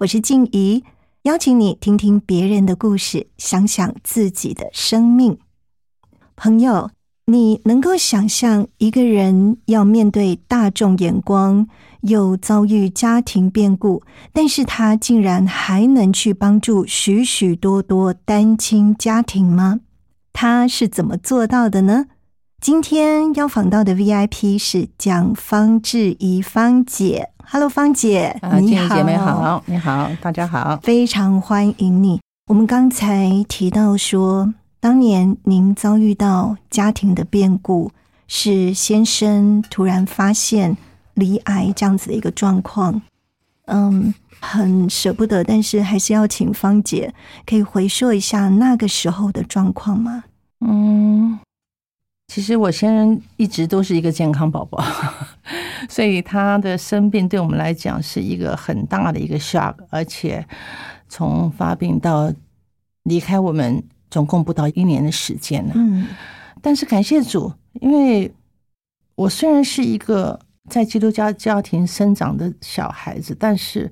我是静怡，邀请你听听别人的故事，想想自己的生命。朋友，你能够想象一个人要面对大众眼光，又遭遇家庭变故，但是他竟然还能去帮助许许多多单亲家庭吗？他是怎么做到的呢？今天要访到的 VIP 是蒋方志怡芳姐。Hello，芳姐，你好，姐妹好，你好，大家好，非常欢迎你。我们刚才提到说，当年您遭遇到家庭的变故，是先生突然发现离癌这样子的一个状况，嗯，很舍不得，但是还是要请芳姐可以回溯一下那个时候的状况吗？嗯。其实我先生一直都是一个健康宝宝，所以他的生病对我们来讲是一个很大的一个 shock，而且从发病到离开我们，总共不到一年的时间呢。嗯，但是感谢主，因为我虽然是一个在基督教家庭生长的小孩子，但是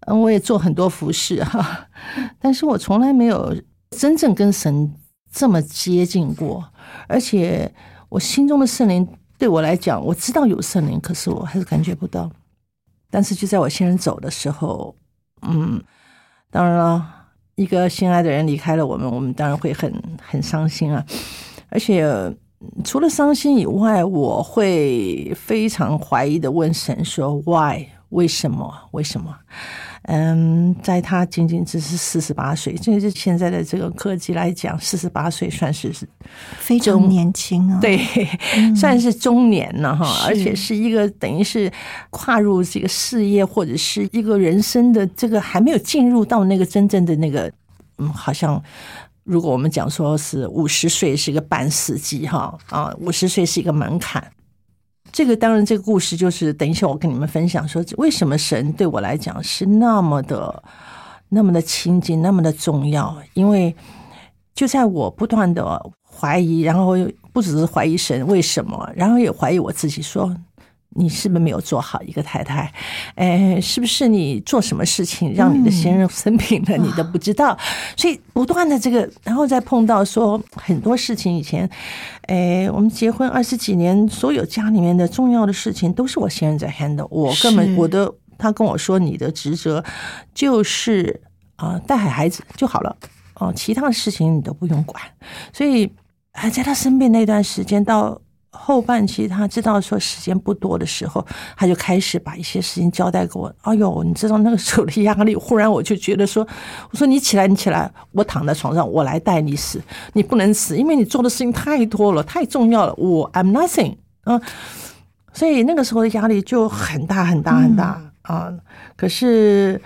嗯，我也做很多服饰哈，但是我从来没有真正跟神这么接近过。而且我心中的圣灵对我来讲，我知道有圣灵，可是我还是感觉不到。但是就在我先生走的时候，嗯，当然了，一个心爱的人离开了我们，我们当然会很很伤心啊。而且除了伤心以外，我会非常怀疑的问神说：“Why？为什么？为什么？”嗯，在他仅仅只是四十八岁，就是现在的这个科技来讲，四十八岁算是是非常年轻啊，对，算是中年了哈，而且是一个等于是跨入这个事业或者是一个人生的这个还没有进入到那个真正的那个，嗯，好像如果我们讲说是五十岁是一个半世纪哈啊，五十岁是一个门槛。这个当然，这个故事就是等一下我跟你们分享说，为什么神对我来讲是那么的、那么的亲近、那么的重要？因为就在我不断的怀疑，然后不只是怀疑神为什么，然后也怀疑我自己说。你是不是没有做好一个太太？哎，是不是你做什么事情让你的先生生病了，你都不知道？所以不断的这个，然后再碰到说很多事情。以前，哎，我们结婚二十几年，所有家里面的重要的事情都是我先生在 handle，我根本我的他跟我说，你的职责就是啊带好孩子就好了，哦，其他的事情你都不用管。所以，还在他生病那段时间到。后半期，他知道说时间不多的时候，他就开始把一些事情交代给我。哎呦，你知道那个时候的压力，忽然我就觉得说，我说你起来，你起来，我躺在床上，我来带你死，你不能死，因为你做的事情太多了，太重要了。我 I'm nothing 啊，所以那个时候的压力就很大很大很大啊。可是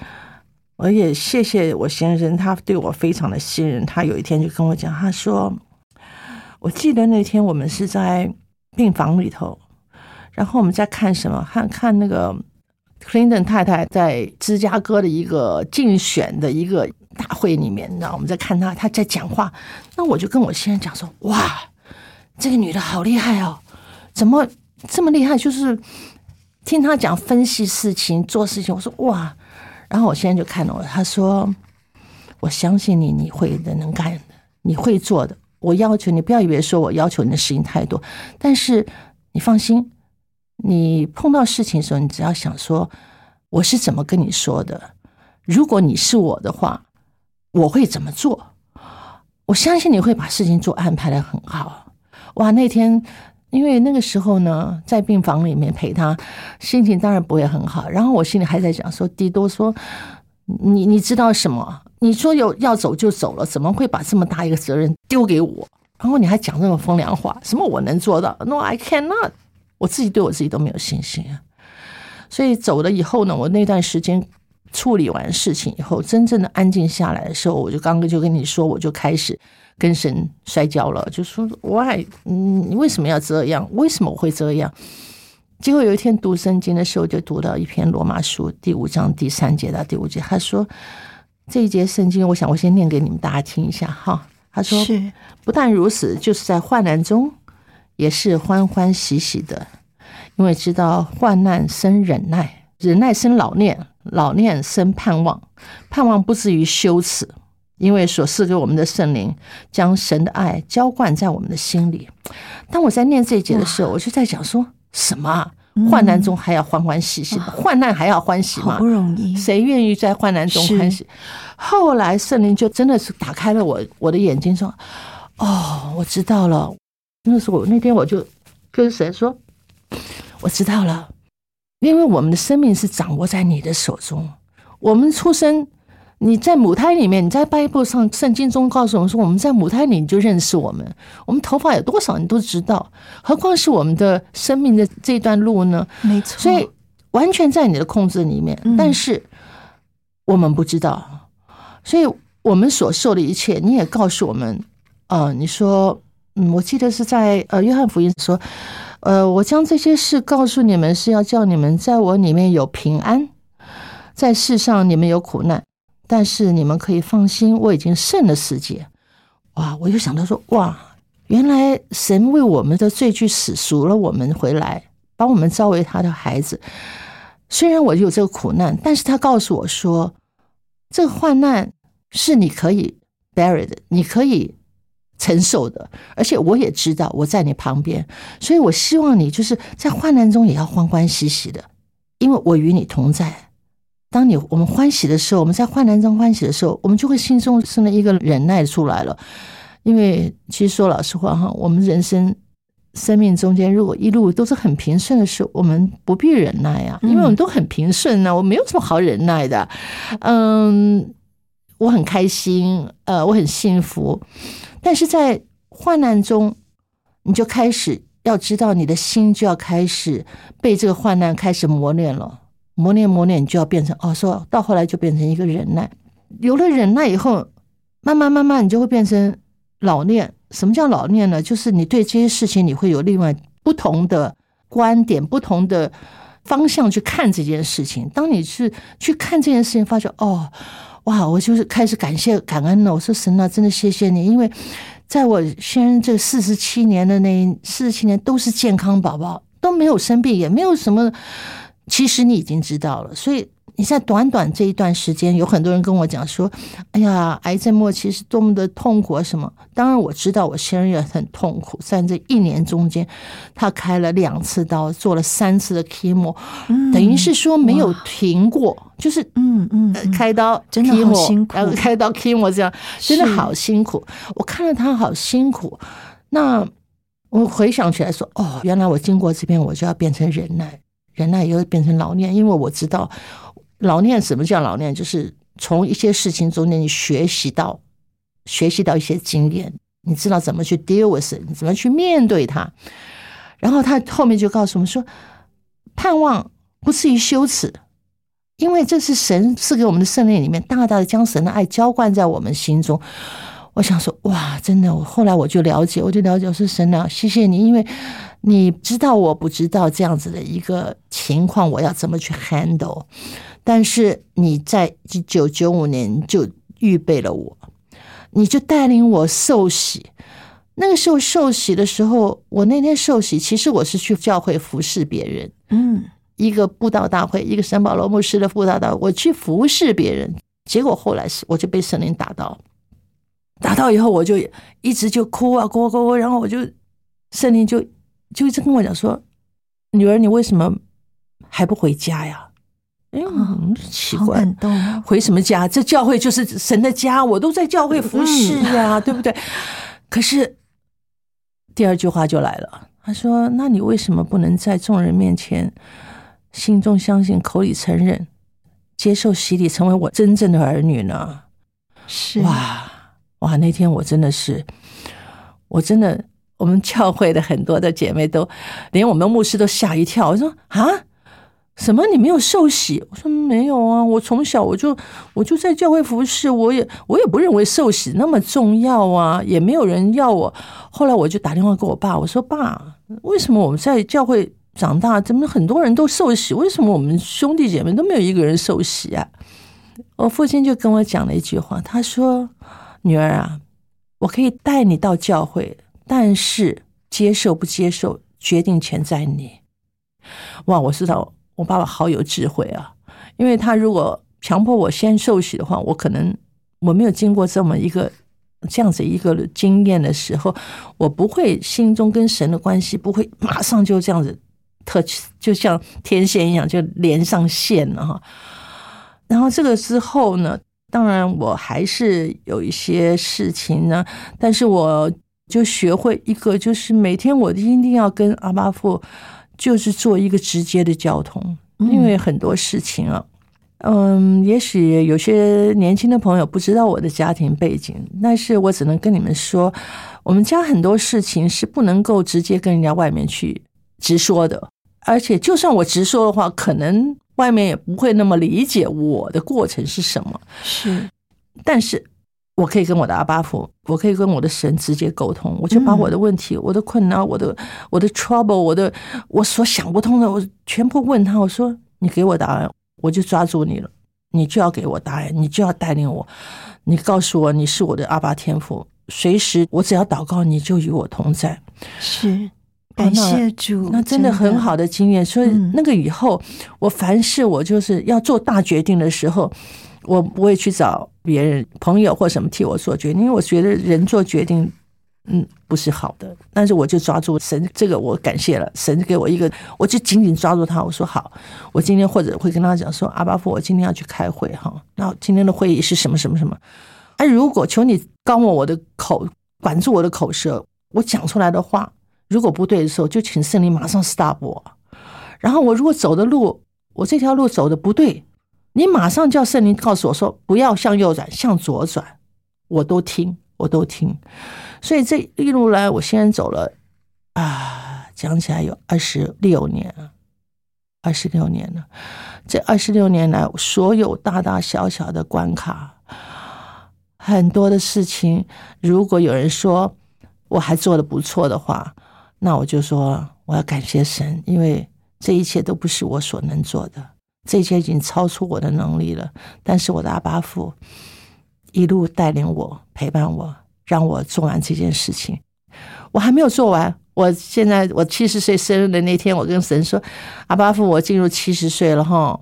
我也谢谢我先生，他对我非常的信任。他有一天就跟我讲，他说，我记得那天我们是在。病房里头，然后我们在看什么？看看那个克林顿太太在芝加哥的一个竞选的一个大会里面，你知道我们在看她，她在讲话。那我就跟我先生讲说：“哇，这个女的好厉害哦，怎么这么厉害？就是听她讲分析事情、做事情。”我说：“哇！”然后我先生就看了，他说：“我相信你，你会的，能干的，你会做的。”我要求你不要以为说我要求你的事情太多，但是你放心，你碰到事情的时候，你只要想说我是怎么跟你说的，如果你是我的话，我会怎么做？我相信你会把事情做安排的很好。哇，那天因为那个时候呢，在病房里面陪他，心情当然不会很好。然后我心里还在讲说，迪多说，你你知道什么？你说有要走就走了，怎么会把这么大一个责任丢给我？然后你还讲这种风凉话，什么我能做到？No, I cannot。我自己对我自己都没有信心啊。所以走了以后呢，我那段时间处理完事情以后，真正的安静下来的时候，我就刚刚就跟你说，我就开始跟神摔跤了，就说 Why？嗯，你为什么要这样？为什么我会这样？结果有一天读圣经的时候，就读到一篇罗马书第五章第三节到第五节，他说这一节圣经，我想我先念给你们大家听一下哈。他说是不但如此，就是在患难中也是欢欢喜喜的，因为知道患难生忍耐，忍耐生老念，老念生盼望，盼望不至于羞耻，因为所赐给我们的圣灵将神的爱浇灌在我们的心里。当我在念这一节的时候，我就在想说什么啊？患难中还要欢欢喜喜的，患难还要欢喜嘛不？容易，谁愿意在患难中欢喜？后来圣灵就真的是打开了我我的眼睛，说：“哦，我知道了。”那时候我那天我就跟神说：“我知道了，因为我们的生命是掌握在你的手中。我们出生，你在母胎里面，你在 Bible 上圣经中告诉我们说，我们在母胎里你就认识我们，我们头发有多少你都知道，何况是我们的生命的这段路呢？没错。所以完全在你的控制里面，嗯但是我们不知道，所以我们所受的一切，你也告诉我们，呃，你说，嗯，我记得是在呃约翰福音说，呃，我将这些事告诉你们，是要叫你们在我里面有平安，在世上你们有苦难，但是你们可以放心，我已经胜了世界。哇！我就想到说，哇，原来神为我们的罪去死，赎了我们回来，把我们招为他的孩子。虽然我有这个苦难，但是他告诉我说，这个患难是你可以 bear 的，你可以承受的，而且我也知道我在你旁边，所以我希望你就是在患难中也要欢欢喜喜的，因为我与你同在。当你我们欢喜的时候，我们在患难中欢喜的时候，我们就会心中生了一个忍耐出来了。因为其实说老实话哈，我们人生生命中间如果一路都是很平顺的时候，我们不必忍耐啊，因为我们都很平顺啊，我没有什么好忍耐的。嗯，我很开心，呃，我很幸福，但是在患难中，你就开始要知道，你的心就要开始被这个患难开始磨练了。磨练磨练，你就要变成哦，说到后来就变成一个忍耐。有了忍耐以后，慢慢慢慢，你就会变成老练。什么叫老练呢？就是你对这些事情，你会有另外不同的观点、不同的方向去看这件事情。当你是去看这件事情，发觉哦，哇，我就是开始感谢感恩了。我说神啊，真的谢谢你，因为在我先生这四十七年的那四十七年都是健康宝宝，都没有生病，也没有什么。其实你已经知道了，所以你在短短这一段时间，有很多人跟我讲说：“哎呀，癌症末期是多么的痛苦啊！”什么？当然我知道，我先生也很痛苦，在这一年中间，他开了两次刀，做了三次的 chemo，、等于是说没有停过，就是嗯嗯呃开刀真的好 chemo，辛苦然后开刀 chemo 这样，真的好辛苦。我看了他好辛苦，那我回想起来说，哦，原来我经过这边，我就要变成忍耐，忍耐又变成老练，因为我知道老练什么叫老练，就是从一些事情中间你学习到学习到一些经验，你知道怎么去 deal with it，你怎么去面对它。然后他后面就告诉我们说，盼望不至于羞耻，因为这是神赐给我们的圣灵里面，大大的将神的爱浇灌在我们心中。我想说，哇，真的！我后来我就了解，我就了解，我说神啊，谢谢你，因为你知道我不知道这样子的一个情况，我要怎么去 handle。但是你在一九九五年就预备了我，你就带领我受洗。那个时候受洗的时候，我那天受洗，其实我是去教会服侍别人，嗯一个布道大会，一个圣保罗牧师的布道大会，我去服侍别人，结果后来是我就被圣灵打到，打到以后我就一直就哭啊哭啊哭啊，然后我就圣灵就就一直跟我讲说，女儿你为什么还不回家呀？哎，嗯奇怪，感动哦。回什么家？这教会就是神的家，我都在教会服侍呀、对不对？可是第二句话就来了，他说：“那你为什么不能在众人面前心中相信，口里承认，接受洗礼，成为我真正的儿女呢？”是哇哇！那天我真的是，我真的，我们教会的很多的姐妹都，连我们牧师都吓一跳。我说啊，什么？你没有受洗？我说没有啊，我从小我就我就在教会服侍，我也我也不认为受洗那么重要啊，也没有人要我。后来我就打电话给我爸，我说爸，为什么我们在教会长大，怎么很多人都受洗？为什么我们兄弟姐妹都没有一个人受洗啊？我父亲就跟我讲了一句话，他说：“女儿啊，我可以带你到教会，但是接受不接受，决定权在你。”哇，我知道我爸爸好有智慧啊，因为他如果强迫我先受洗的话，我可能我没有经过这么一个这样子一个经验的时候，我不会心中跟神的关系不会马上就这样子特就像天线一样就连上线了哈。然后这个之后呢，当然我还是有一些事情呢，但是我就学会一个，就是每天我一定要跟阿巴父，就是做一个直接的交通，因为很多事情啊，嗯，也许有些年轻的朋友不知道我的家庭背景，但是我只能跟你们说，我们家很多事情是不能够直接跟人家外面去直说的，而且就算我直说的话，可能外面也不会那么理解我的过程是什么。是。但是我可以跟我的阿巴父，我可以跟我的神直接沟通，我就把我的问题、我的困难、我的我的 trouble、我的我所想不通的，我全部问他。我说：“你给我答案，我就抓住你了。你就要给我答案，你就要带领我。你告诉我你是我的阿巴天父，随时我只要祷告，你就与我同在。”是，感谢主，那真的很好的经验。所以嗯那个以后，我凡事我就是要做大决定的时候，我不会去找别人朋友或什么替我做决定，因为我觉得人做决定，嗯，不是好的。但是我就抓住神，这个我感谢了神给我一个，我就紧紧抓住他。我说好，我今天或者会跟他讲说，阿巴父，我今天要去开会哈，然后今天的会议是什么什么什么。哎，如果求你刚我我的口，管住我的口舌，我讲出来的话，如果不对的时候，就请圣灵马上 stop 我。然后我如果走的路，我这条路走的不对，你马上叫圣灵告诉我说不要向右转，向左转，我都听，我都听。所以这一路来，我先走了啊，讲起来有二十六年了，二十六年了。这二十六年来，所有大大小小的关卡，很多的事情，如果有人说我还做的不错的话，那我就说我要感谢神，因为这一切都不是我所能做的，这些已经超出我的能力了。但是我的阿巴父一路带领我，陪伴我，让我做完这件事情。我还没有做完，我现在我七十岁生日的那天，我跟神说：“阿巴父，我进入七十岁了哈。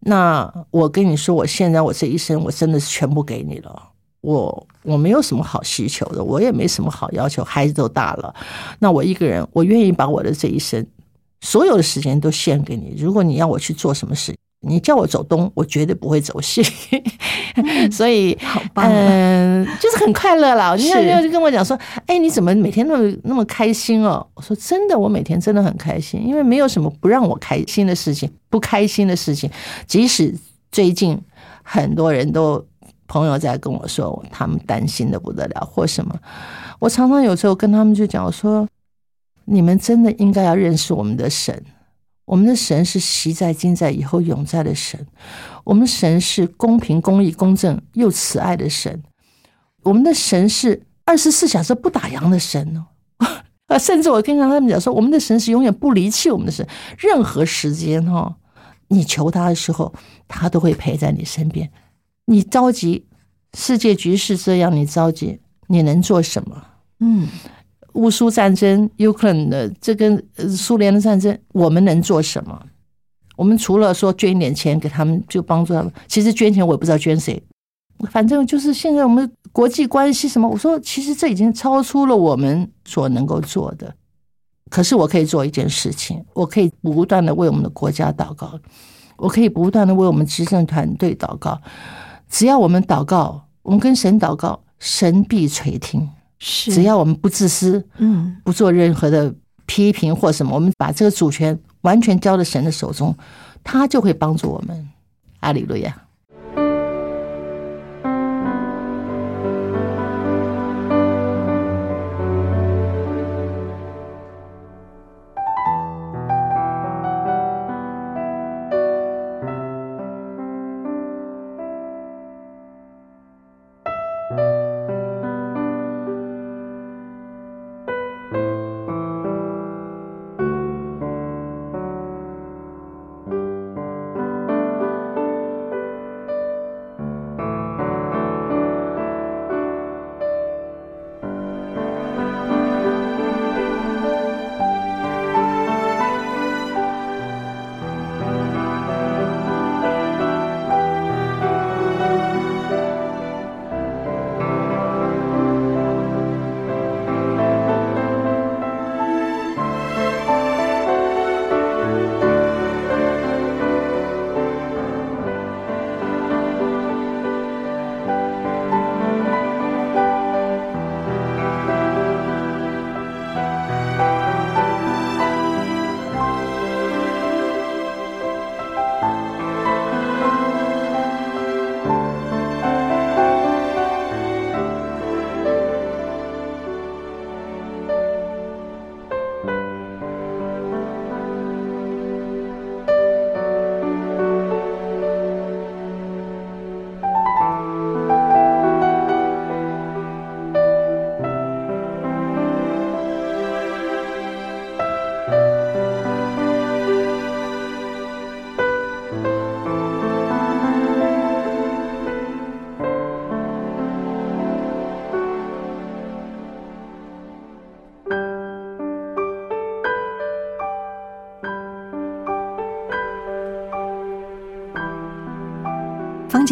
那我跟你说，我现在我这一生，我真的是全部给你了。我我没有什么好需求的，我也没什么好要求，孩子都大了，那我一个人，我愿意把我的这一生所有的时间都献给你。如果你要我去做什么事，你叫我走东，我绝对不会走西。所以，好棒啊嗯，就是很快乐啦。你看，是就跟我讲说，哎，你怎么每天那么那么开心哦？我说真的，我每天真的很开心，因为没有什么不让我开心的事情，不开心的事情。即使最近很多人都朋友在跟我说，他们担心的不得了，或什么，我常常有时候跟他们就讲，我说你们真的应该要认识我们的神。我们的神是习在、今在、以后永在的神，我们神是公平、公义、公正又慈爱的神，我们的神是二十四小时不打烊的神哦。啊，甚至我跟他们讲说，我们的神是永远不离弃我们的神，任何时间哈、你求他的时候，他都会陪在你身边。你着急，世界局势这样，你着急，你能做什么？嗯，乌苏战争、乌克兰的这跟苏联的战争，我们能做什么？我们除了说捐一点钱给他们，就帮助他们。其实捐钱我也不知道捐谁，反正就是现在我们国际关系什么，我说其实这已经超出了我们所能够做的。可是我可以做一件事情，我可以不断的为我们的国家祷告。我可以不断的为我们执政团队祷告，只要我们祷告，我们跟神祷告，神必垂听。是，只要我们不自私，嗯，不做任何的批评或什么，我们把这个主权完全交到神的手中，他就会帮助我们。阿里路亚。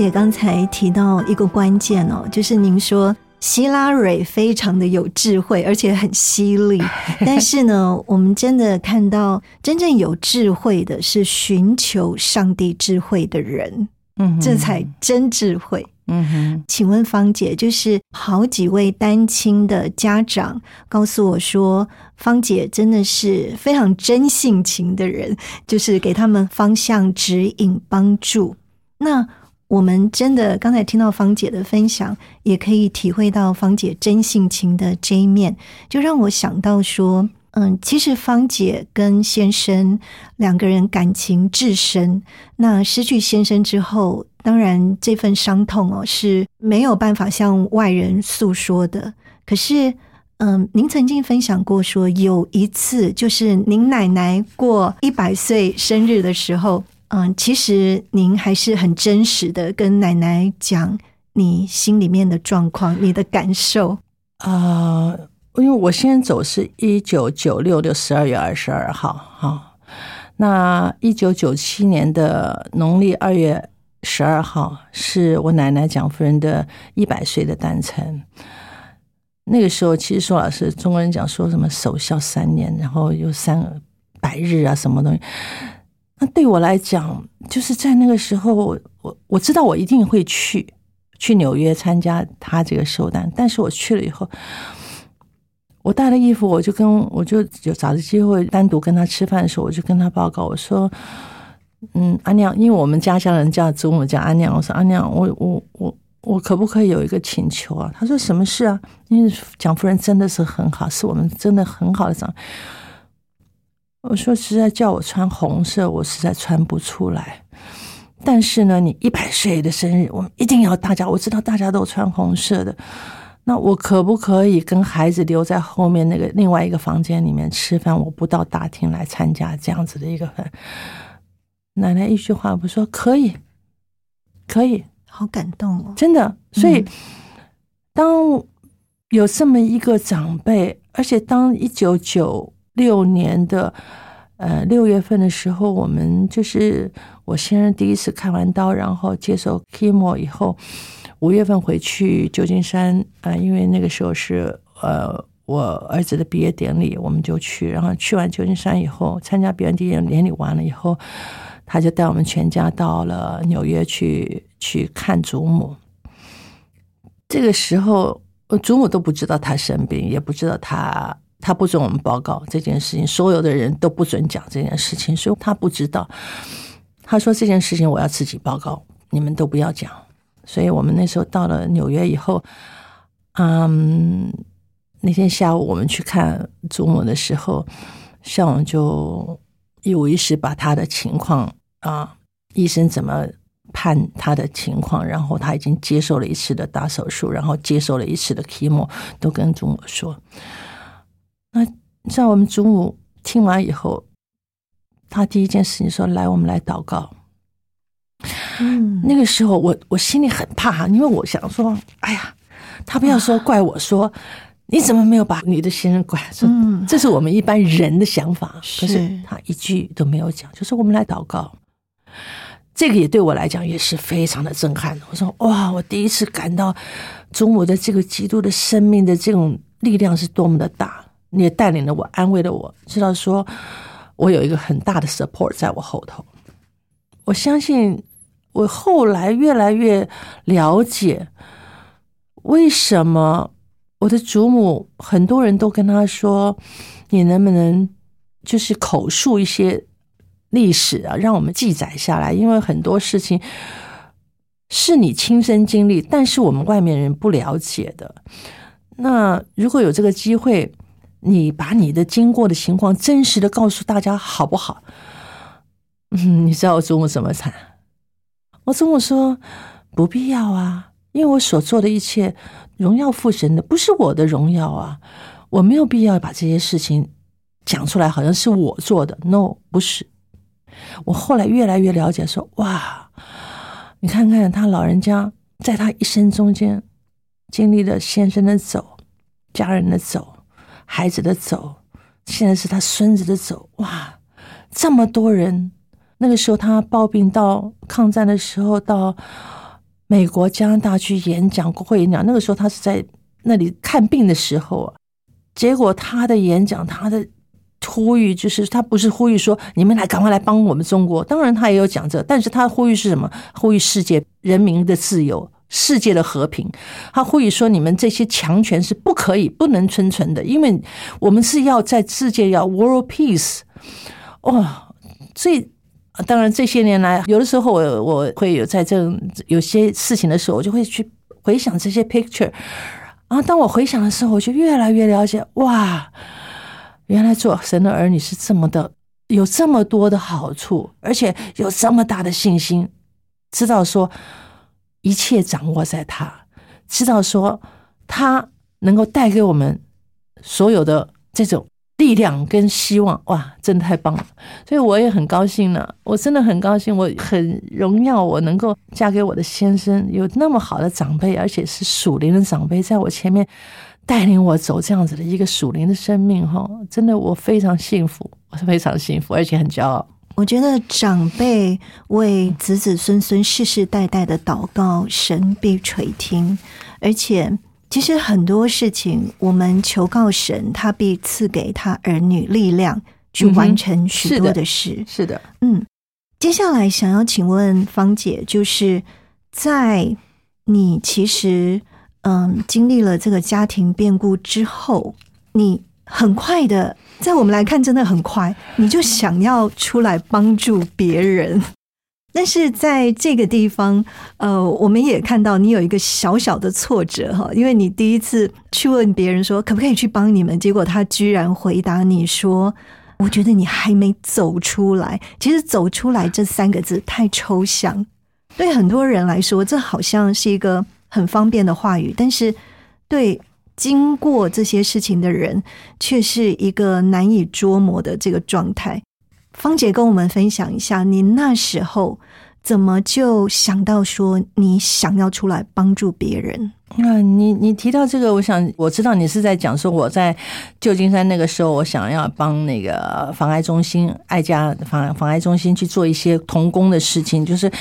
姐刚才提到一个关键哦，就是您说希拉蕊非常的有智慧，而且很犀利。但是呢，我们真的看到真正有智慧的是寻求上帝智慧的人，嗯，这才真智慧。嗯哼，请问芳姐，就是好几位单亲的家长告诉我说，芳姐真的是非常真性情的人，就是给他们方向指引帮助。那我们真的刚才听到芳姐的分享，也可以体会到芳姐真性情的这一面，就让我想到说，嗯，其实芳姐跟先生两个人感情至深，那失去先生之后，当然这份伤痛哦是没有办法向外人诉说的。可是，嗯，您曾经分享过说，有一次就是您奶奶过一百岁生日的时候。嗯，其实您还是很真实的跟奶奶讲你心里面的状况，你的感受啊、因为我先走是一九九六的十二月二十二号，哈、那一九九七年的农历二月十二号是我奶奶蒋夫人的一百岁的诞辰。那个时候，其实说老师，中国人讲说什么守孝三年，然后有三百日啊，什么东西。那对我来讲，就是在那个时候，我我知道我一定会去去纽约参加他这个寿诞，但是我去了以后，我带了衣服，我就跟我就有找着机会单独跟他吃饭的时候，我就跟他报告，我说：“嗯，阿娘，因为我们家乡人叫祖母叫阿娘，我说阿娘，我我我我可不可以有一个请求啊？”他说：“什么事啊？”因为蒋夫人真的是很好，是我们真的很好的长。我说实在叫我穿红色，我实在穿不出来。但是呢，你一百岁的生日，我们一定要大家。我知道大家都穿红色的，那我可不可以跟孩子留在后面那个另外一个房间里面吃饭？我不到大厅来参加这样子的一个饭。奶奶一句话不说，可以，可以，好感动哦。真的。所以，当有这么一个长辈，而且当一九九六年的呃六月份的时候，我们就是我先生第一次开完刀，然后接受 chemo 以后，五月份回去旧金山啊、呃，因为那个时候是呃我儿子的毕业典礼，我们就去，然后去完旧金山以后，参加毕业典礼典礼完了以后。他就带我们全家到了纽约去去看祖母。这个时候，祖母都不知道他生病，也不知道他他不准我们报告这件事情，所有的人都不准讲这件事情，所以他不知道。他说这件事情我要自己报告，你们都不要讲。所以我们那时候到了纽约以后，嗯，那天下午我们去看祖母的时候，校长就一五一十把他的情况啊，医生怎么判他的情况，然后他已经接受了一次的大手术，然后接受了一次的 chemo，都跟祖母说。那在我们祖母听完以后，她第一件事情说：“来，我们来祷告。”嗯，那个时候我我心里很怕，因为我想说，哎呀，他不要说怪我说，你怎么没有把你的先生管？说嗯这是我们一般人的想法，可是是他一句都没有讲，就说我们来祷告。这个也对我来讲也是非常的震撼。我说哇，我第一次感到祖母的这个基督的生命的这种力量是多么的大，也带领了我，安慰了我，知道说我有一个很大的 support 在我后头。我相信，我后来越来越了解，为什么我的祖母很多人都跟他说：“你能不能就是口述一些历史啊，让我们记载下来？因为很多事情是你亲身经历，但是我们外面人不了解的。那如果有这个机会，你把你的经过的情况真实的告诉大家，好不好？”嗯，你知道我祖母怎么惨？我祖母说不必要啊，因为我所做的一切荣耀父神的，不是我的荣耀啊，我没有必要把这些事情讲出来，好像是我做的。No，不是。我后来越来越了解，说哇，你看看他老人家在他一生中间经历了先生的走、家人的走、孩子的走，现在是他孙子的走，哇，这么多人。那个时候他抱病到抗战的时候，到美国加拿大去演讲、国会演讲。那个时候他是在那里看病的时候啊，结果他的演讲，他的呼吁就是他不是呼吁说你们来赶快来帮我们中国，当然他也有讲这，但是他呼吁是什么？呼吁世界人民的自由、世界的和平。他呼吁说你们这些强权是不可以、不能生存的，因为我们是要在世界要 world peace。哇，所以。当然，这些年来，有的时候我我会有在这有些事情的时候，我就会去回想这些 picture。然后，当我回想的时候，我就越来越了解，哇，原来做神的儿女是这么的，有这么多的好处，而且有这么大的信心，知道说一切掌握在他，知道说他能够带给我们所有的这种。力量跟希望，哇，真的太棒了！所以我也很高兴呢，我真的很高兴，我很荣耀，我能够嫁给我的先生，有那么好的长辈，而且是属灵的长辈，在我前面带领我走这样子的一个属灵的生命，哈，真的我非常幸福，我是非常幸福，而且很骄傲。我觉得长辈为子子孙孙世世代代的祷告，神必垂听，而且。其实很多事情，我们求告神，他必赐给他儿女力量去完成许多的事。是的，嗯。接下来想要请问芳姐，就是在你其实嗯经历了这个家庭变故之后，你很快的，在我们来看真的很快，你就想要出来帮助别人。但是在这个地方，呃，我们也看到你有一个小小的挫折哈，因为你第一次去问别人说可不可以去帮你们，结果他居然回答你说：“我觉得你还没走出来。”其实“走出来”这三个字太抽象，对很多人来说，这好像是一个很方便的话语，但是对经过这些事情的人，却是一个难以捉摸的这个状态。芳姐跟我们分享一下，你那时候怎么就想到说你想要出来帮助别人？啊，你你提到这个，我想我知道你是在讲说我在旧金山那个时候，我想要帮那个防癌中心、爱家防防癌中心去做一些童工的事情，就是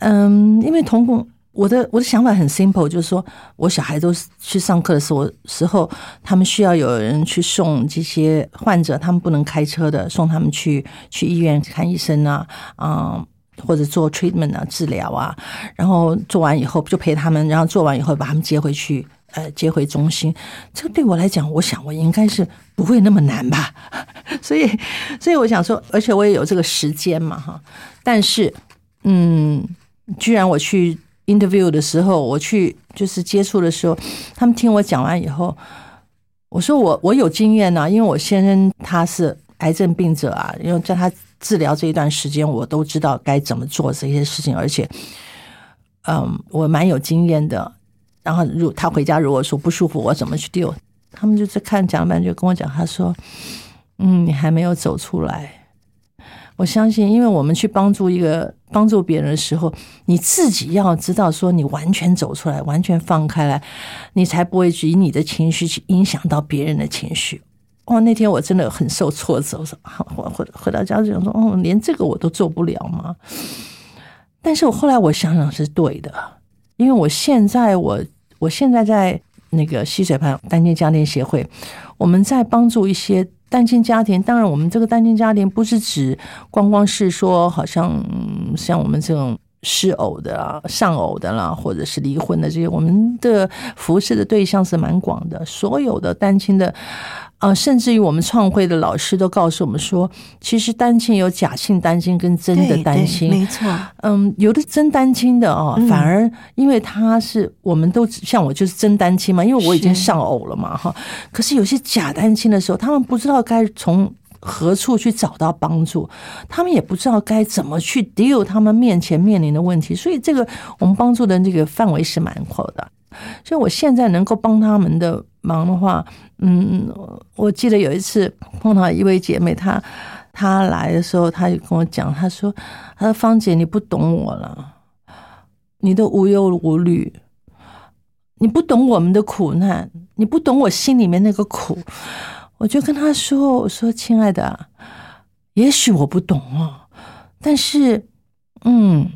嗯，因为童工我的我的想法很 simple，就是说我小孩都去上课的时候时候，他们需要有人去送这些患者，他们不能开车的，送他们去去医院看医生啊，嗯，或者做 treatment 啊治疗啊，然后做完以后就陪他们，然后做完以后把他们接回去，呃，接回中心。这个对我来讲，我想我应该是不会那么难吧，所以所以我想说，而且我也有这个时间嘛，哈，但是嗯，居然我去。Interview 的时候，我去就是接触的时候，他们听我讲完以后，我说我我有经验呐，因为我先生他是癌症病者啊，因为在他治疗这一段时间，我都知道该怎么做这些事情，而且，嗯，我蛮有经验的。然后，如他回家如果说不舒服，我怎么去 deal？他们就在看讲班，就跟我讲，他说：“嗯，你还没有走出来。”我相信，因为我们去帮助一个帮助别人的时候，你自己要知道说，你完全走出来，完全放开来，你才不会以你的情绪去影响到别人的情绪。哇，那天我真的很受挫折，我说 回回回到家就想说，哦，连这个我都做不了吗？但是我后来我想想是对的，因为我现在我我现在在那个溪水畔单亲家庭协会，我们在帮助一些。单亲家庭，当然，我们这个单亲家庭不是指光光是说，好像像我们这种失偶的啦、丧偶的啦，或者是离婚的这些，我们的服侍的对象是蛮广的，所有的单亲的。啊，甚至于我们创会的老师都告诉我们说，其实单亲有假性单亲跟真的单亲，没错。嗯，有的真单亲的哦，反而因为他是我们都像我就是真单亲嘛，因为我已经上偶了嘛哈。可是有些假单亲的时候，他们不知道该从何处去找到帮助，他们也不知道该怎么去 deal 他们面前面临的问题，所以这个我们帮助的这个范围是蛮阔的。所以我现在能够帮他们的忙的话，嗯，我记得有一次碰到一位姐妹，她她来的时候，她就跟我讲，她说：“她说芳姐，你不懂我了，你都无忧无虑，你不懂我们的苦难，你不懂我心里面那个苦。”我就跟他说：“我说，亲爱的，也许我不懂哦，但是，嗯，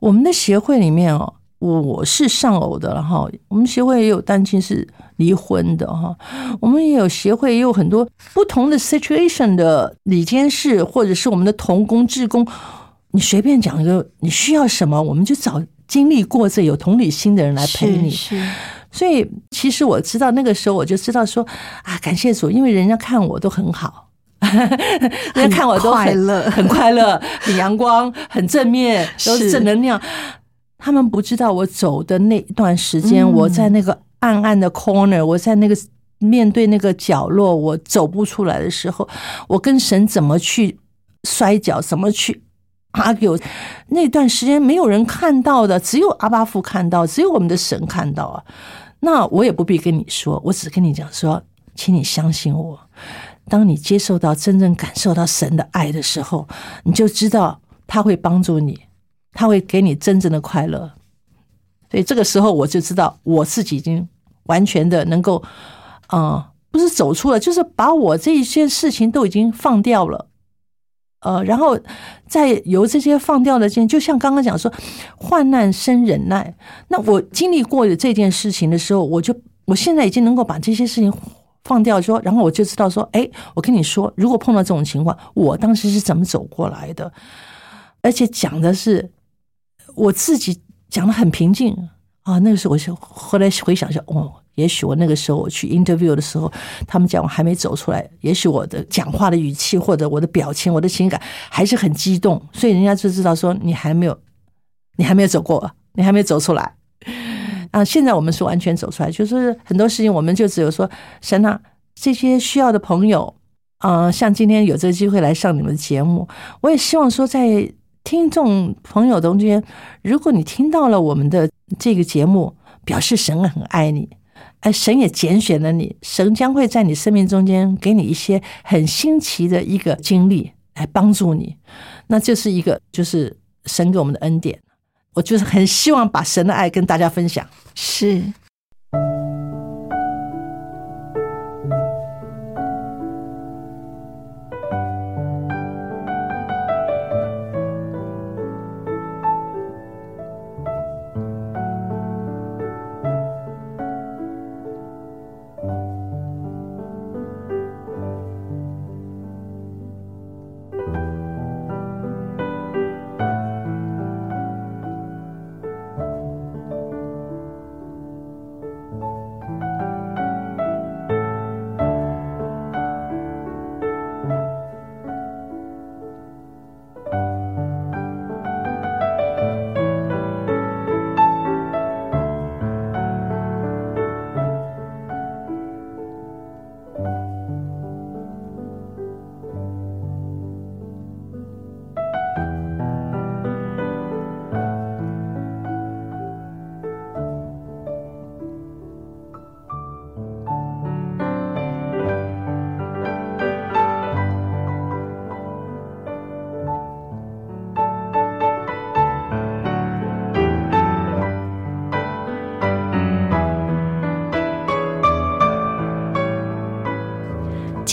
我们的协会里面哦。”我是丧偶的了哈，我们协会也有单亲是离婚的哈，我们也有协会也有很多不同的 situation 的里监事或者是我们的同工志工，你随便讲一个你需要什么，我们就找经历过这有同理心的人来陪你。是，所以其实我知道那个时候我就知道说啊，感谢主，因为人家看我都很好，人家看我都快乐，很快乐，很阳光，很正面，都是正能量。他们不知道我走的那段时间，我在那个暗暗的 corner，我在那个面对那个角落，我走不出来的时候，我跟神怎么去摔跤，怎么去 argue，那段时间没有人看到的，只有阿巴父看到，只有我们的神看到啊。那我也不必跟你说，我只跟你讲说，请你相信我。当你接受到真正感受到神的爱的时候，你就知道他会帮助你。他会给你真正的快乐，所以这个时候我就知道我自己已经完全的能够，啊，不是走出了，就是把我这一些事情都已经放掉了，呃，然后再由这些放掉的件，就像刚刚讲说，患难生忍耐。那我经历过的这件事情的时候，我就我现在已经能够把这些事情放掉，说，然后我就知道说，哎，我跟你说，如果碰到这种情况，我当时是怎么走过来的，而且讲的是。我自己讲的很平静啊，那个时候我就后来回想一下，哦，也许我那个时候我去 interview 的时候，他们讲我还没走出来，也许我的讲话的语气或者我的表情、我的情感还是很激动，所以人家就知道说你还没有，你还没有走过，你还没有走出来。啊，现在我们是完全走出来，就是很多事情我们就只有说，神啊，这些需要的朋友，啊，像今天有这个机会来上你们的节目，我也希望说在。听众朋友中间，如果你听到了我们的这个节目，表示神很爱你，哎，神也拣选了你，神将会在你生命中间给你一些很新奇的一个经历来帮助你，那就是一个就是神给我们的恩典，我就是很希望把神的爱跟大家分享，是。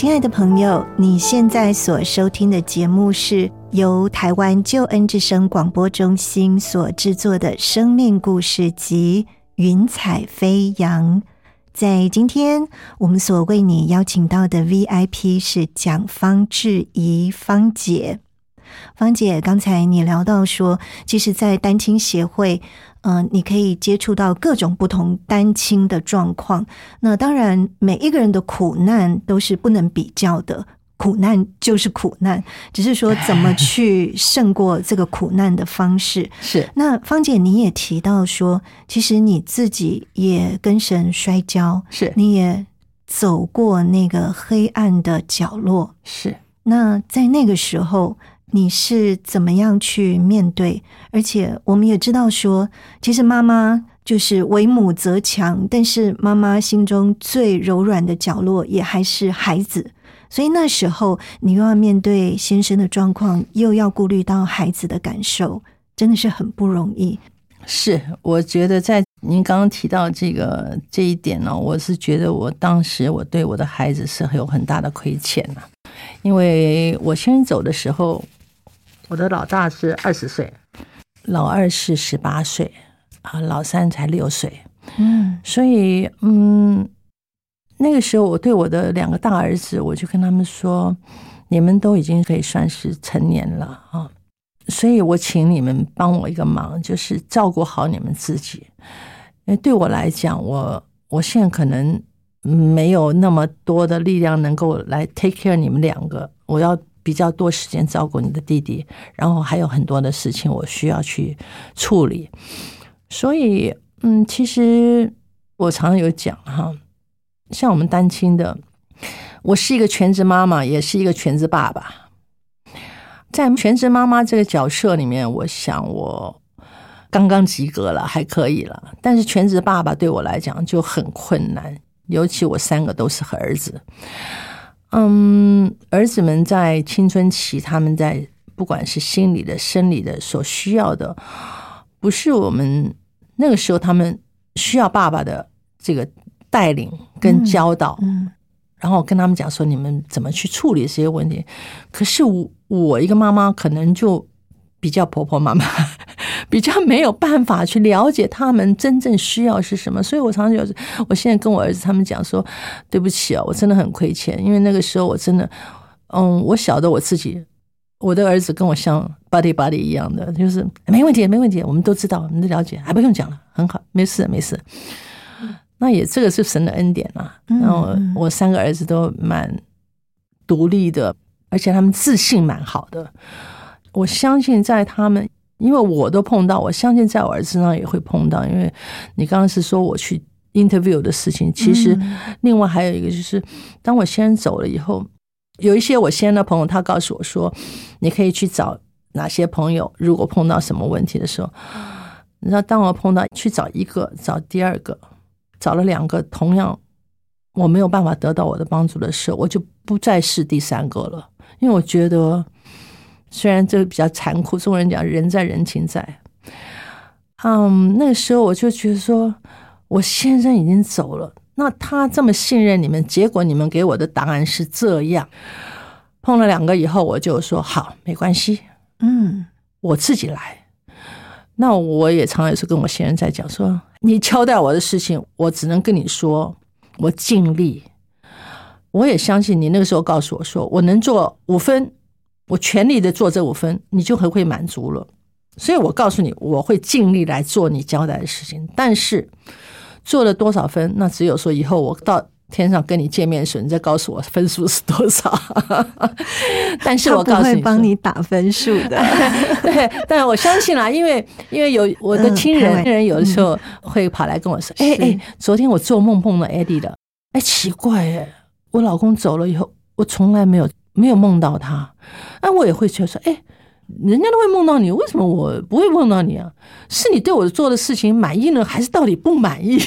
亲爱的朋友，你现在所收听的节目是由台湾救恩之声广播中心所制作的生命故事集《云彩飞扬》。在今天，我们所为你邀请到的 VIP 是蒋方志怡芳姐。芳姐，刚才你聊到说，其实，在单亲协会。嗯，你可以接触到各种不同单亲的状况。那当然，每一个人的苦难都是不能比较的，苦难就是苦难，只是说怎么 去胜过这个苦难的方式。是那芳姐，你也提到说，其实你自己也跟神摔跤，是你也走过那个黑暗的角落。是那在那个时候。你是怎么样去面对？而且我们也知道说，其实妈妈就是为母则强，但是妈妈心中最柔软的角落也还是孩子。所以那时候你又要面对先生的状况，又要顾虑到孩子的感受，真的是很不容易。是，我觉得在您刚刚提到这个这一点呢，我是觉得我当时我对我的孩子是有很大的亏欠呐，因为我先生走的时候。我的老大是二十岁，老二是十八岁，啊，老三才六岁。嗯，所以，嗯，那个时候我对我的两个大儿子，我就跟他们说：“你们都已经可以算是成年了啊，所以我请你们帮我一个忙，就是照顾好你们自己。因为对我来讲，我我现在可能没有那么多的力量能够来 take care 你们两个，我要。”比较多时间照顾你的弟弟，然后还有很多的事情我需要去处理，所以，嗯，其实我常常有讲哈，像我们单亲的，我是一个全职妈妈，也是一个全职爸爸，在全职妈妈这个角色里面，我想我刚刚及格了，还可以了，但是全职爸爸对我来讲就很困难，尤其我三个都是儿子。嗯，儿子们在青春期，他们在不管是心理的、生理的，所需要的，不是我们那个时候他们需要爸爸的这个带领跟教导，嗯，然后跟他们讲说你们怎么去处理这些问题。可是我我一个妈妈可能就。比较婆婆妈妈，比较没有办法去了解他们真正需要是什么，所以我常常就是，我现在跟我儿子他们讲说，对不起啊，我真的很亏欠，因为那个时候我真的，嗯，我晓得我自己，我的儿子跟我像 body body 一样的，就是没问题，没问题，我们都知道，我们都了解，还不用讲了，很好，没事，没事。那也这个是神的恩典啊，然后我三个儿子都蛮独立的，而且他们自信蛮好的。我相信在他们，因为我都碰到，我相信在我儿子身上也会碰到。因为你刚刚是说我去 interview 的事情，其实另外还有一个就是，当我先走了以后，有一些我先的朋友，他告诉我说，你可以去找哪些朋友，如果碰到什么问题的时候，你知道，当我碰到去找一个，找第二个，找了两个，同样我没有办法得到我的帮助的时候，我就不再是第三个了，因为我觉得。虽然这个比较残酷，中国人讲人在人情在。嗯，那个时候我就觉得说，我先生已经走了，那他这么信任你们，结果你们给我的答案是这样。碰了两个以后，我就说好，没关系，嗯，我自己来。那我也常也是跟我先生在讲说，你交代我的事情，我只能跟你说，我尽力。我也相信你那个时候告诉我说，我能做五分。我全力的做这五分，你就很会满足了。所以我告诉你，我会尽力来做你交代的事情。但是做了多少分，那只有说以后我到天上跟你见面时，你再告诉我分数是多少。但是我告诉你，帮你打分数的。对，但我相信啦，因为因为有我的亲人，亲人有的时候会跑来跟我说：“哎哎，昨天我做梦梦到 Eddie 的。哎，奇怪哎，我老公走了以后，我从来没有。”没有梦到他，那我也会觉得说，哎，人家都会梦到你，为什么我不会梦到你啊？是你对我做的事情满意呢，还是到底不满意？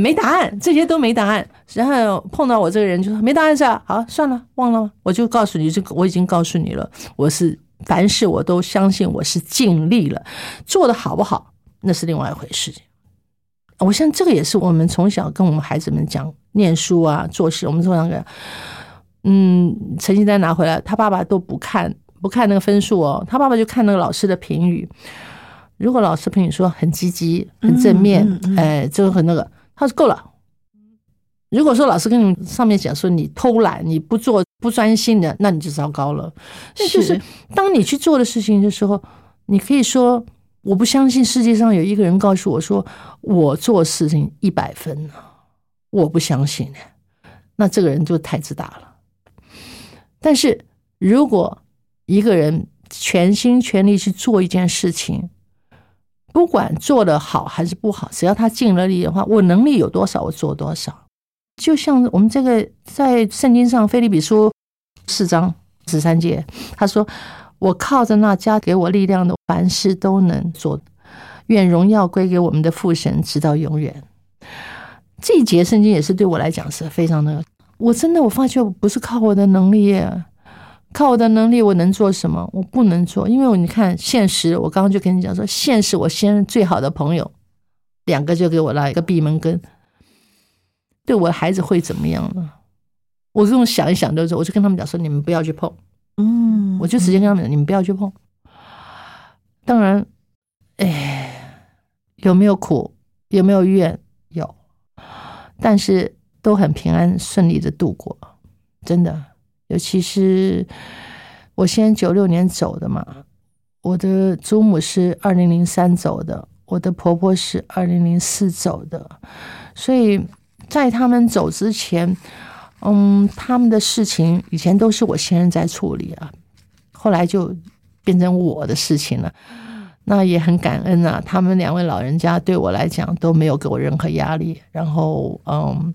没答案，这些都没答案。然后碰到我这个人就说没答案是吧？好，算了，忘了。我就告诉你，这个我已经告诉你了，我是凡事我都相信我是尽力了，做的好不好那是另外一回事。我想这个也是我们从小跟我们孩子们讲。念书啊、做事，我们通常给，嗯，成绩单拿回来，他爸爸都不看，不看那个分数哦，他爸爸就看那个老师的评语。如果老师评语说很积极、很正面，哎，就很那个，他说够了。如果说老师跟你上面讲说你偷懒、你不做、不专心的，那你就糟糕了。那就是当你去做的事情的时候，你可以说我不相信世界上有一个人告诉我说我做事情一百分呢，我不相信呢。那这个人就太自大了。但是如果一个人全心全力去做一件事情，不管做的好还是不好，只要他尽了力的话，我能力有多少，我做多少。就像我们这个在圣经上，菲利比书四章十三节，他说：“我靠着那加给我力量的，凡事都能做。愿荣耀归给我们的父神，直到永远。”这一节圣经也是对我来讲是非常的。我真的我发觉我不是靠我的能力，靠我的能力我能做什么？我不能做，因为我你看现实，我刚刚就跟你讲说，现实我先最好的朋友两个就给我拉一个闭门羹。对我的孩子会怎么样呢？我这种想一想的时候，我就跟他们讲说：“你们不要去碰。”嗯，我就直接跟他们讲：“你们不要去碰。”当然，哎，有没有苦？有没有怨？但是都很平安顺利的度过。真的，尤其是我先九六年走的嘛，我的祖母是二零零三走的，我的婆婆是二零零四走的，所以。在他们走之前，嗯，他们的事情以前都是我先生在处理啊，后来就变成我的事情了。那也很感恩呐，他们两位老人家对我来讲都没有给我任何压力，然后嗯，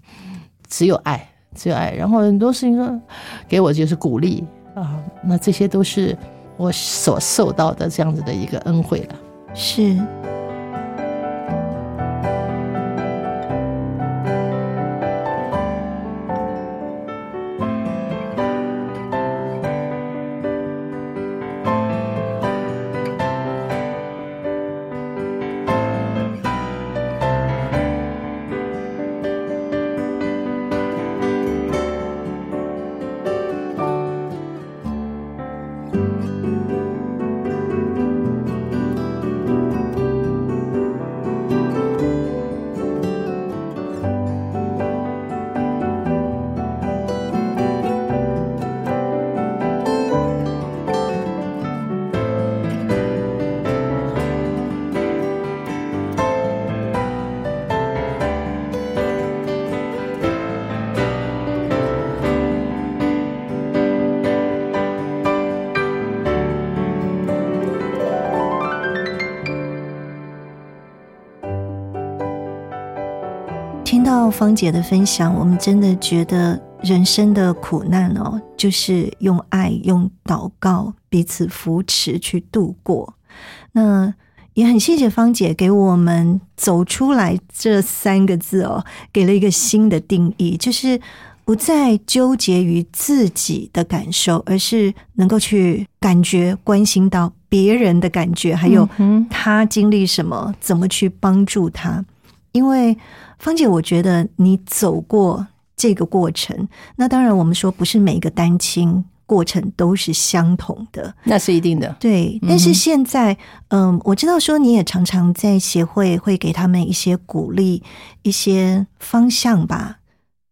只有爱，只有爱，然后很多事情说给我就是鼓励啊，那这些都是我所受到的这样子的一个恩惠了，是。芳姐的分享，我们真的觉得人生的苦难哦，就是用爱、用祷告彼此扶持去度过。那也很谢谢芳姐给我们走出来这三个字哦，给了一个新的定义，就是不再纠结于自己的感受，而是能够去感觉、关心到别人的感觉，还有他经历什么，怎么去帮助他，因为。芳姐，我觉得你走过这个过程，那当然我们说不是每一个单亲过程都是相同的，那是一定的。对，但是现在，嗯，我知道说你也常常在协会会给他们一些鼓励、一些方向吧。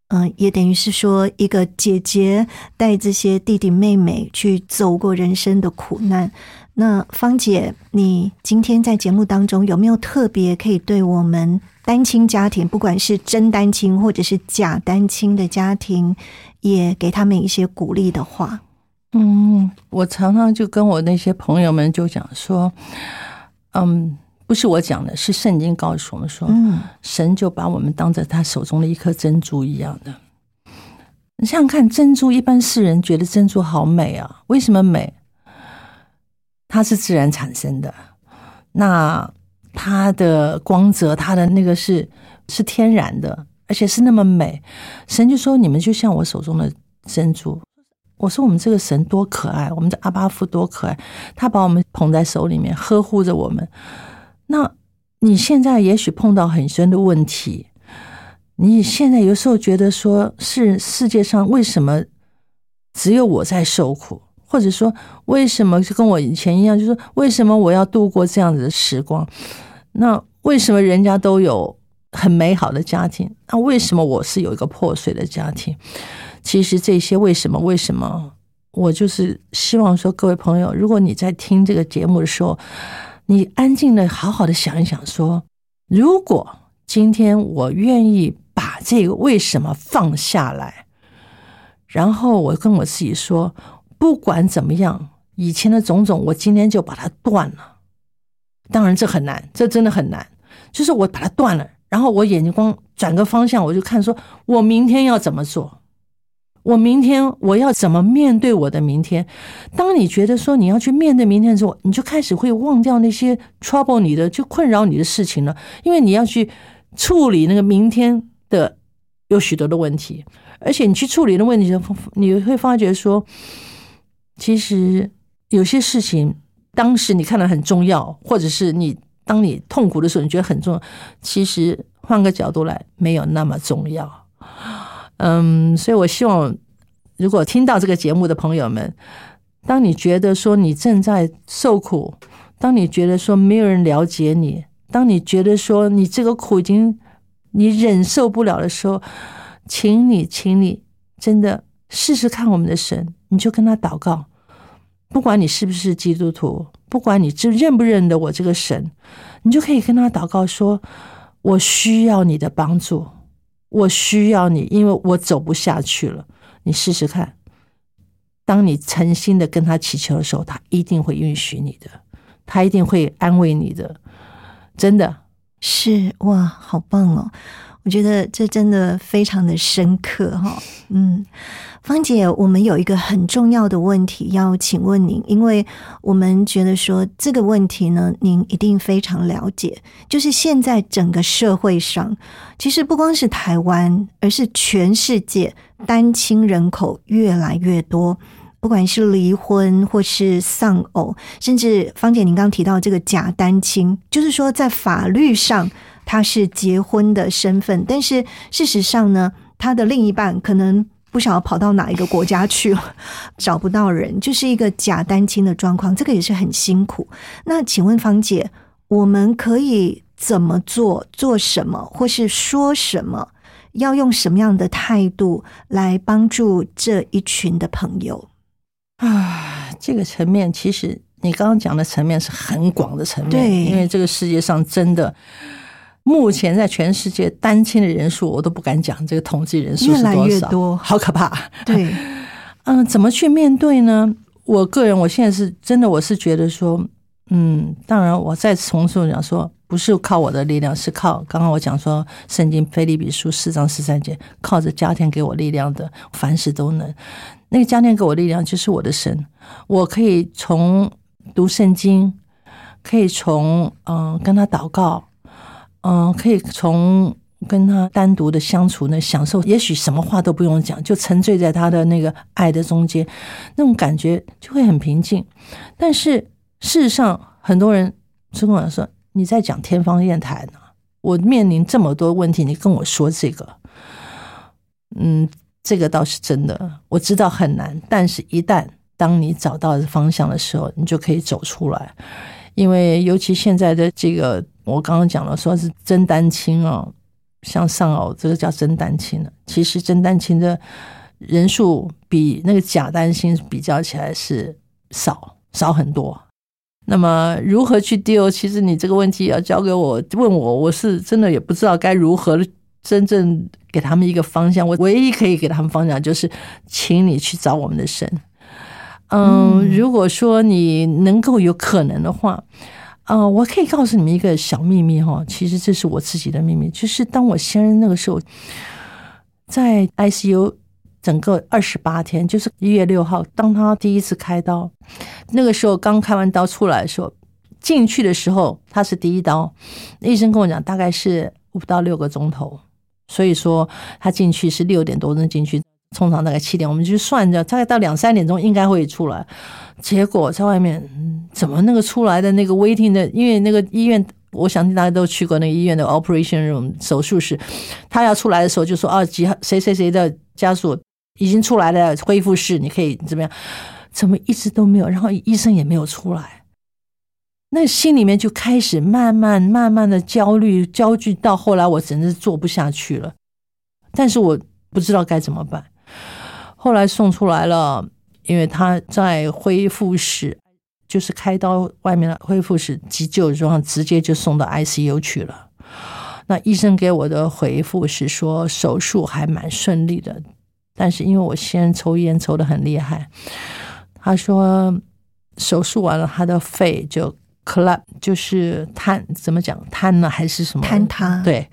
嗯，也等于是说一个姐姐带这些弟弟妹妹去走过人生的苦难。那芳姐，你今天在节目当中有没有特别可以对我们？单亲家庭，不管是真单亲或者是假单亲的家庭，也给他们一些鼓励的话。嗯，我常常就跟我那些朋友们就讲说，嗯，不是我讲的，是圣经告诉我们说，嗯，神就把我们当着他手中的一颗珍珠一样的。你想想看，珍珠一般世人觉得珍珠好美啊，为什么美？它是自然产生的，那。它的光泽，它的那个是是天然的，而且是那么美。神就说：“你们就像我手中的珍珠。”我说：“我们这个神多可爱，我们的阿巴夫多可爱，他把我们捧在手里面，呵护着我们。那你现在也许碰到很深的问题，你现在有时候觉得说，是世界上为什么只有我在受苦，或者说为什么就跟我以前一样，就是为什么我要度过这样子的时光？那为什么人家都有很美好的家庭？那为什么我是有一个破碎的家庭？其实这些为什么？为什么？我就是希望说，各位朋友，如果你在听这个节目的时候，你安静的好好的想一想，说如果今天我愿意把这个为什么放下来，然后我跟我自己说，不管怎么样，以前的种种，我今天就把它断了。当然这很难，这真的很难。就是我把它断了，然后我眼睛光转个方向，我就看说，我明天要怎么做。我明天我要怎么面对我的明天？当你觉得说你要去面对明天的时候，你就开始会忘掉那些 trouble 你的就困扰你的事情了，因为你要去处理那个明天的有许多的问题，而且你去处理的问题，你会发觉说，其实有些事情当时你看了很重要，或者是你当你痛苦的时候，你觉得很重要，其实换个角度来，没有那么重要。嗯，所以我希望，如果听到这个节目的朋友们，当你觉得说你正在受苦，当你觉得说没有人了解你，当你觉得说你这个苦已经你忍受不了的时候，请你，请你真的试试看我们的神，你就跟他祷告，不管你是不是基督徒，不管你知认不认得我这个神，你就可以跟他祷告说，我需要你的帮助。我需要你，因为我走不下去了。你试试看，当你诚心的跟他祈求的时候，他一定会允许你的，他一定会安慰你的。真的是哇，好棒哦！我觉得这真的非常的深刻哈。嗯，芳姐，我们有一个很重要的问题要请问您，因为我们觉得说这个问题呢，您一定非常了解。就是现在整个社会上，其实不光是台湾，而是全世界单亲人口越来越多，不管是离婚或是丧偶，甚至芳姐您刚提到这个假单亲，就是说在法律上。他是结婚的身份，但是事实上呢，他的另一半可能不晓得跑到哪一个国家去了，找不到人，就是一个假单亲的状况，这个也是很辛苦。那请问芳姐，我们可以怎么做？做什么，或是说什么？要用什么样的态度来帮助这一群的朋友啊？这个层面，其实你刚刚讲的层面是很广的层面，对，因为这个世界上真的。目前在全世界单亲的人数，我都不敢讲这个统计人数是多少，好可怕。对，嗯，怎么去面对呢？我个人，我现在是真的，我是觉得说，嗯，当然，我再重述讲说，不是靠我的力量，是靠刚刚我讲说，圣经菲利比书四章十三节，靠着家庭给我力量的，凡事都能。那个家庭给我力量，就是我的神，我可以从读圣经，可以从嗯跟他祷告。嗯，可以从跟他单独的相处那享受，也许什么话都不用讲，就沉醉在他的那个爱的中间，那种感觉就会很平静。但是事实上，很多人跟我说：“你在讲天方夜谭呢？我面临这么多问题，你跟我说这个，嗯，这个倒是真的，我知道很难。但是一旦当你找到方向的时候，你就可以走出来。因为尤其现在的这个。我刚刚讲了，说是真单亲哦，像丧偶这个叫真单亲的。其实真单亲的人数比那个假单亲比较起来是少少很多。那么如何去丢？其实你这个问题要交给我问我，我是真的也不知道该如何真正给他们一个方向。我唯一可以给他们方向就是，请你去找我们的神。嗯，如果说你能够有可能的话。啊，我可以告诉你们一个小秘密哈，其实这是我自己的秘密，就是当我先生那个时候在 ICU 整个二十八天，就是一月六号，当他第一次开刀，那个时候刚开完刀出来的时候，进去的时候他是第一刀，医生跟我讲大概是五到六个钟头，所以说他进去是六点多钟进去。通常大概七点，我们就算着，大概到两三点钟应该会出来。结果在外面，怎么那个出来的那个 waiting 的，因为那个医院我想大家都去过那个医院的 operation room 手术室，他要出来的时候就说啊，几号谁谁谁的家属已经出来了，恢复室你可以怎么样？怎么一直都没有？然后医生也没有出来，那心里面就开始慢慢慢慢的焦虑焦距，到后来我真是做不下去了，但是我不知道该怎么办。后来送出来了，因为他在恢复室。就是开刀外面的恢复室急救装，直接就送到 ICU 去了。那医生给我的回复是说手术还蛮顺利的，但是因为我先抽烟抽的很厉害，他说手术完了他的肺就 collapse，就是瘫，怎么讲瘫了还是什么坍塌？对，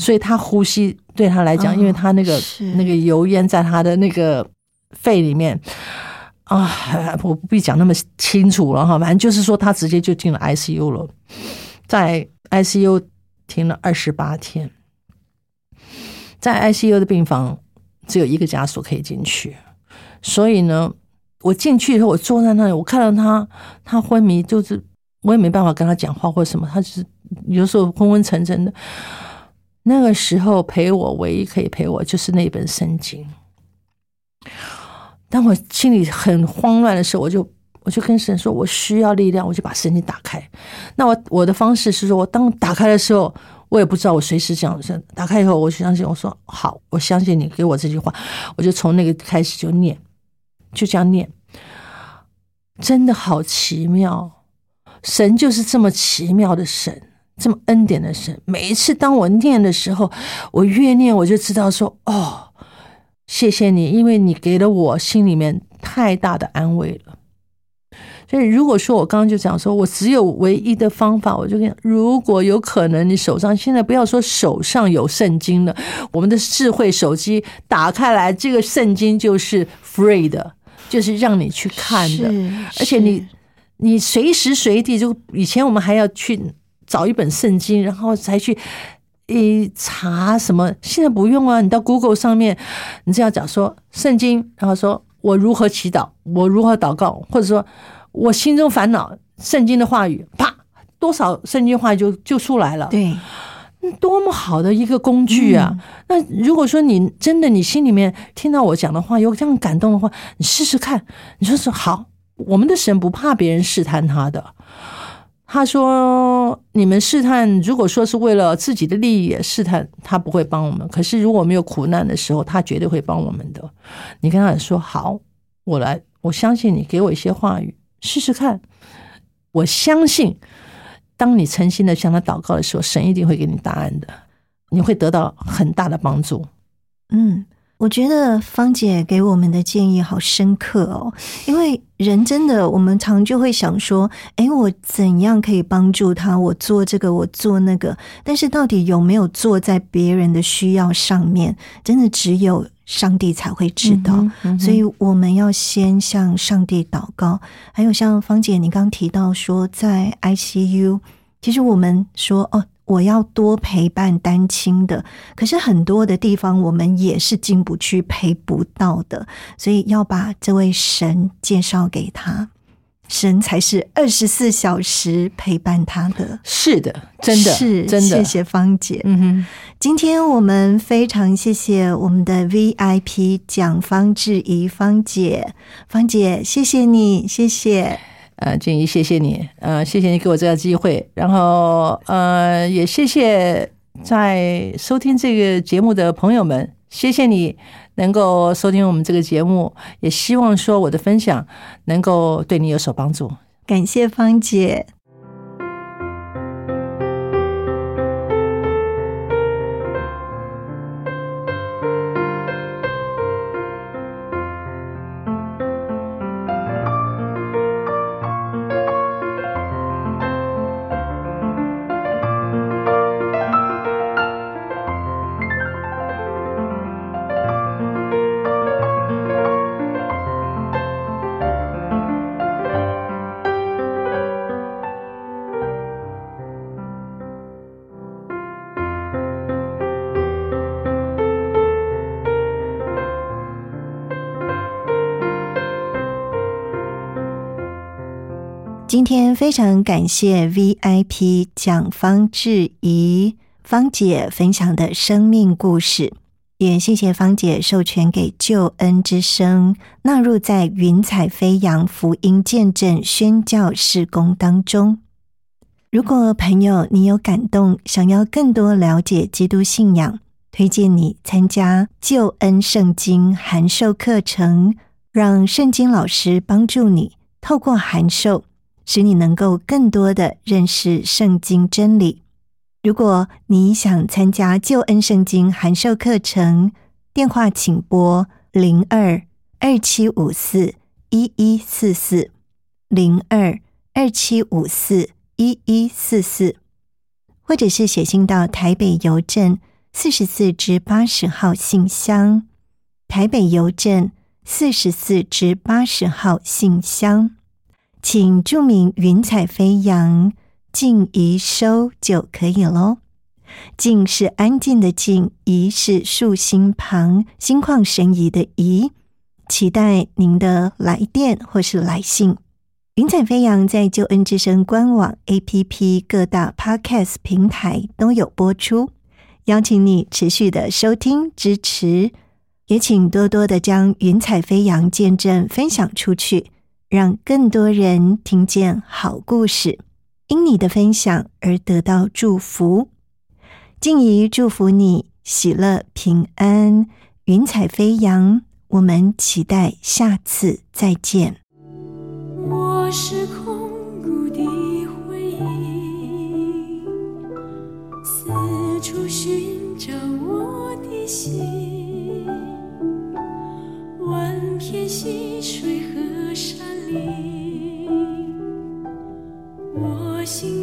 所以他呼吸对他来讲，因为他那个那个油烟在他的那个肺里面。啊，我不必讲那么清楚了哈，反正就是说他直接就进了 ICU 了，在 ICU 停了二十八天，在 ICU 的病房只有一个家属可以进去，所以呢，我进去以后，我坐在那里，我看到他，他昏迷，就是我也没办法跟他讲话或什么，他就是有时候昏昏沉沉的。那个时候陪我唯一可以陪我就是那本圣经。当我心里很慌乱的时候，我就我就跟神说：“我需要力量。”我就把圣经打开。那我我的方式是说，我当打开的时候，我也不知道我随时讲神打开以后，我就相信我说好，我相信你给我这句话，我就从那个开始就念，就这样念。真的好奇妙，神就是这么奇妙的神，这么恩典的神。每一次当我念的时候，我越念我就知道说哦。谢谢你，因为你给了我心里面太大的安慰了。所以，如果说我刚刚就讲说，我只有唯一的方法，我就跟如果有可能，你手上现在不要说手上有圣经了，我们的智慧手机打开来，这个圣经就是 free 的，就是让你去看的，而且你你随时随地就以前我们还要去找一本圣经，然后才去。你查什么？现在不用啊！你到 Google 上面，你这样讲说圣经，然后说我如何祈祷，我如何祷告，或者说我心中烦恼，圣经的话语，啪，多少圣经话语就就出来了。对，多么好的一个工具啊！那如果说你真的你心里面听到我讲的话有这样感动的话，你试试看。你说是好，我们的神不怕别人试探他的。他说：“你们试探，如果说是为了自己的利益试探，他不会帮我们。可是如果没有苦难的时候，他绝对会帮我们的。你跟他说好，我来，我相信你，给我一些话语试试看。我相信，当你诚心的向他祷告的时候，神一定会给你答案的，你会得到很大的帮助。”嗯。我觉得芳姐给我们的建议好深刻哦，因为人真的，我们常就会想说，哎，我怎样可以帮助他？我做这个，我做那个，但是到底有没有做在别人的需要上面？真的只有上帝才会知道。所以我们要先向上帝祷告。还有像芳姐，你刚提到说在 ICU，其实我们说哦。我要多陪伴单亲的，可是很多的地方我们也是进不去、陪不到的，所以要把这位神介绍给他，神才是二十四小时陪伴他的。是的，真的是真的。谢谢芳姐。嗯哼，今天我们非常谢谢我们的 VIP 蒋方志怡芳姐，芳姐谢谢你，谢谢。呃，静怡谢谢你，呃，谢谢你给我这个机会，然后呃，也谢谢在收听这个节目的朋友们，谢谢你能够收听我们这个节目，也希望说我的分享能够对你有所帮助，感谢芳姐。非常感谢 VIP 蒋方志怡芳姐分享的生命故事，也谢谢芳姐授权给救恩之声纳入在云彩飞扬福音见证宣教事工当中。如果朋友你有感动，想要更多了解基督信仰，推荐你参加救恩圣经函授课程，让圣经老师帮助你透过函授，使你能够更多的认识圣经真理。如果你想参加救恩圣经函授课程，电话请拨零二二七五四一一四四零二二七五四。一一四四，或者是写信到台北邮政四十四至八十号信箱，台北邮政四十四至八十号信箱，请注明“云彩飞扬”，静怡收就可以喽。静是安静的静，怡是竖心旁，心旷神怡的怡。期待您的来电或是来信。云彩飞扬在救恩之声官网、APP、各大 Podcast 平台都有播出，邀请你持续的收听支持，也请多多的将云彩飞扬见证分享出去，让更多人听见好故事，因你的分享而得到祝福。静怡祝福你喜乐平安，云彩飞扬。我们期待下次再见。我是空谷的回忆，四处寻找我的心，万片溪水和山林，我心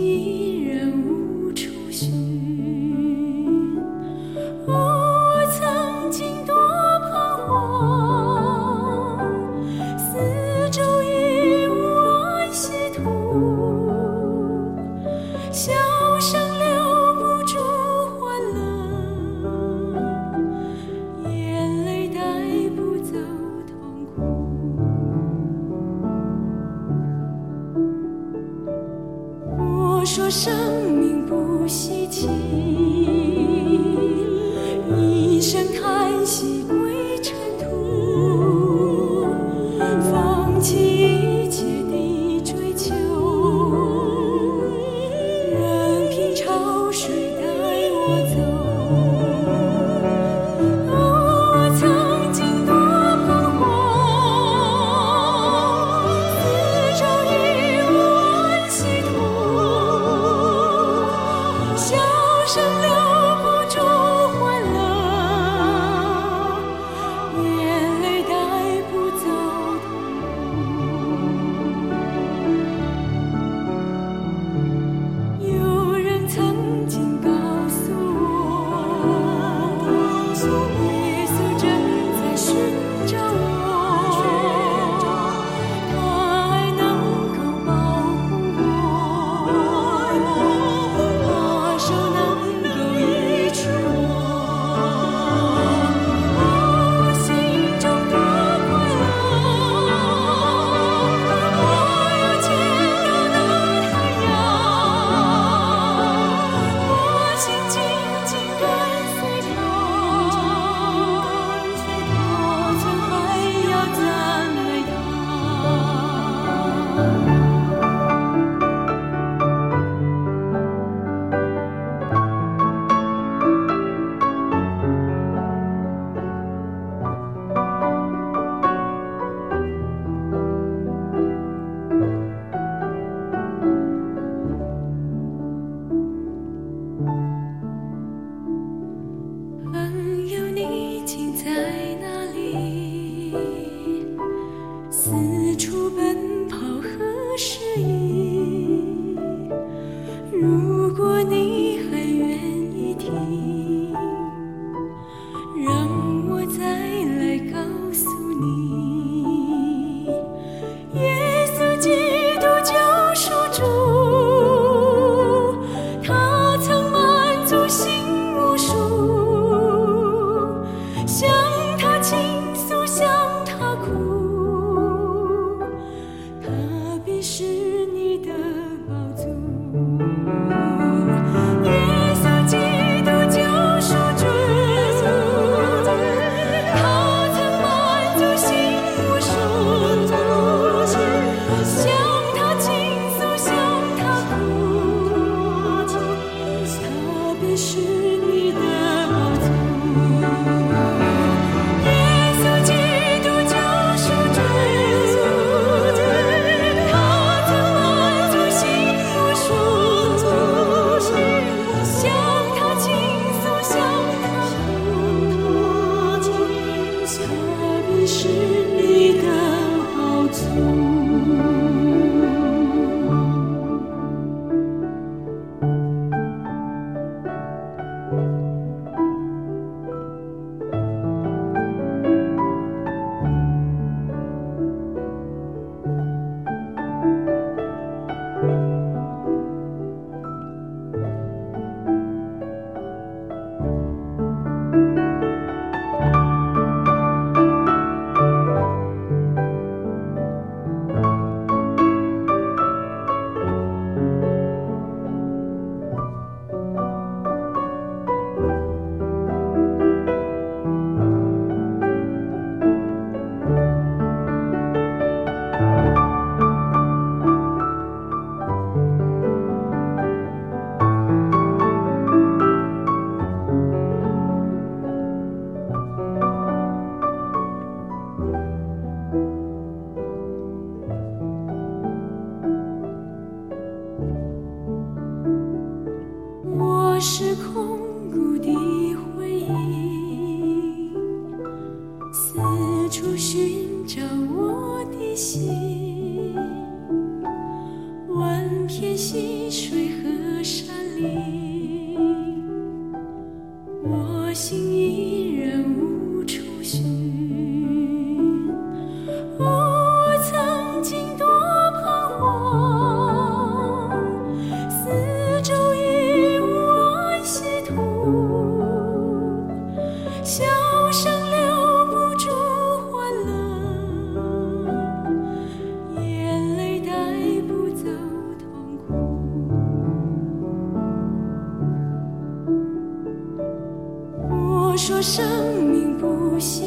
说生命不息。